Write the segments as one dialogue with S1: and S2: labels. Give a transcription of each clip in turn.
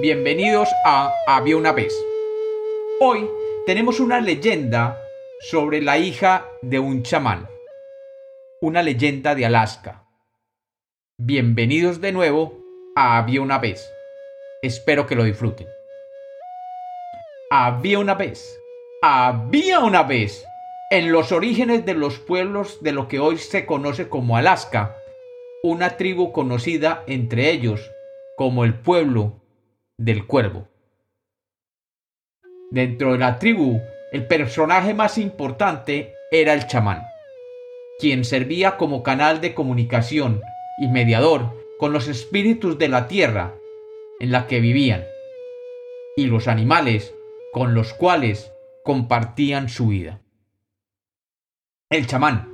S1: bienvenidos a Había una vez. Hoy tenemos una leyenda sobre la hija de un chamán, una leyenda de Alaska. Bienvenidos de nuevo a Había una vez. Espero que lo disfruten. Había una vez, había una vez, en los orígenes de los pueblos de lo que hoy se conoce como Alaska, una tribu conocida entre ellos como el pueblo del cuervo. Dentro de la tribu, el personaje más importante era el chamán, quien servía como canal de comunicación y mediador con los espíritus de la tierra en la que vivían y los animales con los cuales compartían su vida. El chamán,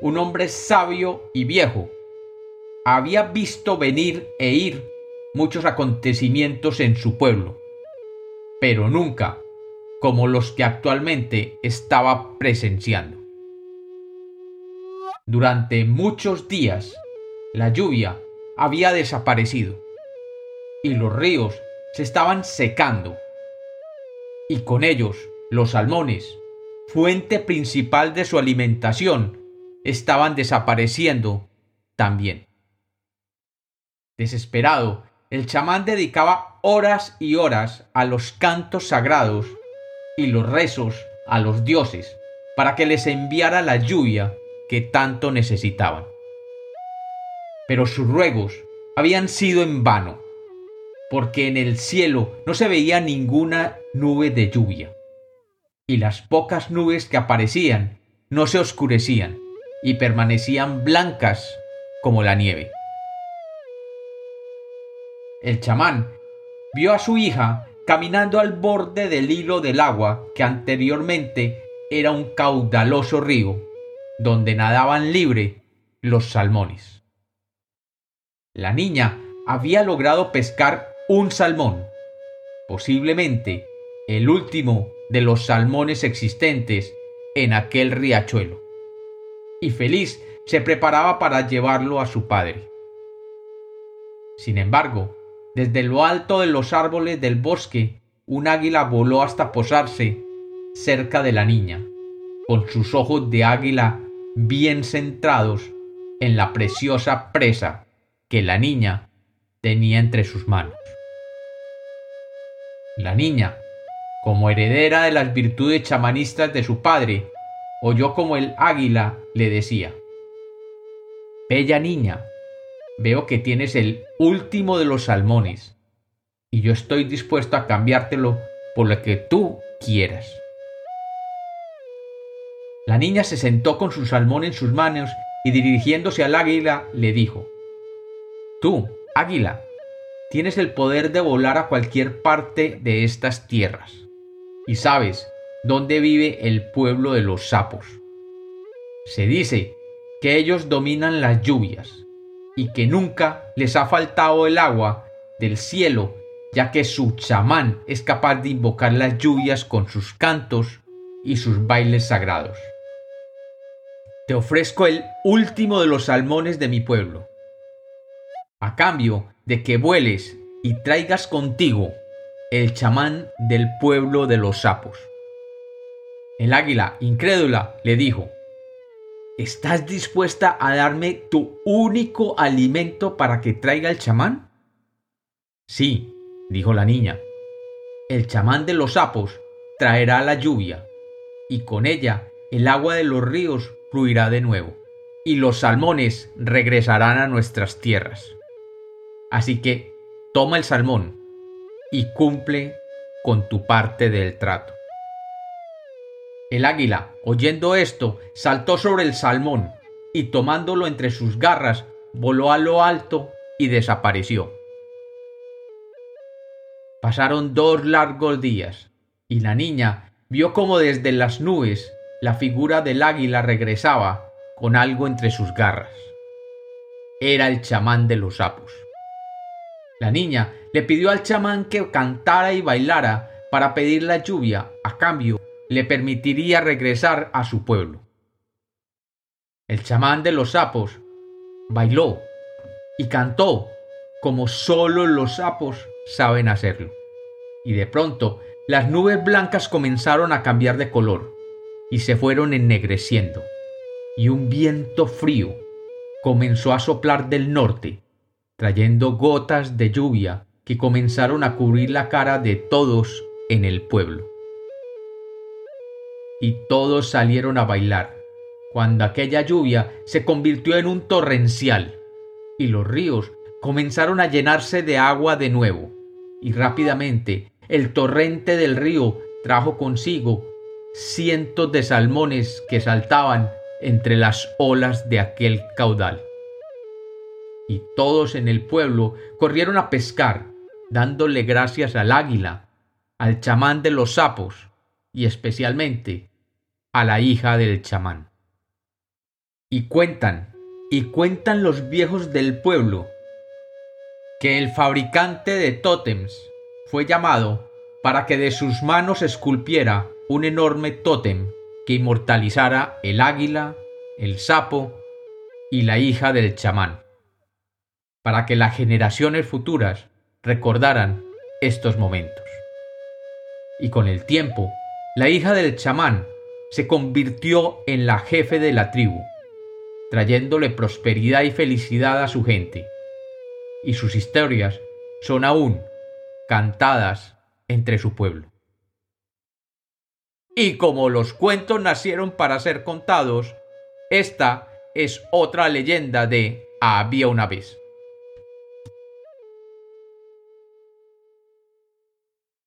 S1: un hombre sabio y viejo, había visto venir e ir muchos acontecimientos en su pueblo, pero nunca como los que actualmente estaba presenciando. Durante muchos días, la lluvia había desaparecido y los ríos se estaban secando, y con ellos los salmones, fuente principal de su alimentación, estaban desapareciendo también. Desesperado, el chamán dedicaba horas y horas a los cantos sagrados y los rezos a los dioses para que les enviara la lluvia que tanto necesitaban. Pero sus ruegos habían sido en vano, porque en el cielo no se veía ninguna nube de lluvia, y las pocas nubes que aparecían no se oscurecían y permanecían blancas como la nieve el chamán, vio a su hija caminando al borde del hilo del agua que anteriormente era un caudaloso río, donde nadaban libre los salmones. La niña había logrado pescar un salmón, posiblemente el último de los salmones existentes en aquel riachuelo, y feliz se preparaba para llevarlo a su padre. Sin embargo, desde lo alto de los árboles del bosque, un águila voló hasta posarse cerca de la niña, con sus ojos de águila bien centrados en la preciosa presa que la niña tenía entre sus manos. La niña, como heredera de las virtudes chamanistas de su padre, oyó como el águila le decía, Bella niña, veo que tienes el último de los salmones, y yo estoy dispuesto a cambiártelo por lo que tú quieras. La niña se sentó con su salmón en sus manos y dirigiéndose al águila le dijo, Tú, águila, tienes el poder de volar a cualquier parte de estas tierras, y sabes dónde vive el pueblo de los sapos. Se dice que ellos dominan las lluvias, y que nunca les ha faltado el agua del cielo, ya que su chamán es capaz de invocar las lluvias con sus cantos y sus bailes sagrados. Te ofrezco el último de los salmones de mi pueblo, a cambio de que vueles y traigas contigo el chamán del pueblo de los sapos. El águila, incrédula, le dijo, ¿Estás dispuesta a darme tu único alimento para que traiga el chamán? Sí, dijo la niña. El chamán de los sapos traerá la lluvia, y con ella el agua de los ríos fluirá de nuevo, y los salmones regresarán a nuestras tierras. Así que toma el salmón y cumple con tu parte del trato. El águila, oyendo esto, saltó sobre el salmón y tomándolo entre sus garras, voló a lo alto y desapareció. Pasaron dos largos días, y la niña vio como desde las nubes la figura del águila regresaba con algo entre sus garras. Era el chamán de los sapos. La niña le pidió al chamán que cantara y bailara para pedir la lluvia a cambio le permitiría regresar a su pueblo. El chamán de los sapos bailó y cantó como solo los sapos saben hacerlo. Y de pronto, las nubes blancas comenzaron a cambiar de color y se fueron ennegreciendo, y un viento frío comenzó a soplar del norte, trayendo gotas de lluvia que comenzaron a cubrir la cara de todos en el pueblo. Y todos salieron a bailar, cuando aquella lluvia se convirtió en un torrencial, y los ríos comenzaron a llenarse de agua de nuevo, y rápidamente el torrente del río trajo consigo cientos de salmones que saltaban entre las olas de aquel caudal. Y todos en el pueblo corrieron a pescar, dándole gracias al águila, al chamán de los sapos y especialmente a la hija del chamán. Y cuentan, y cuentan los viejos del pueblo, que el fabricante de tótems fue llamado para que de sus manos esculpiera un enorme tótem que inmortalizara el águila, el sapo y la hija del chamán, para que las generaciones futuras recordaran estos momentos. Y con el tiempo, la hija del chamán se convirtió en la jefe de la tribu, trayéndole prosperidad y felicidad a su gente. Y sus historias son aún cantadas entre su pueblo. Y como los cuentos nacieron para ser contados, esta es otra leyenda de Había una vez.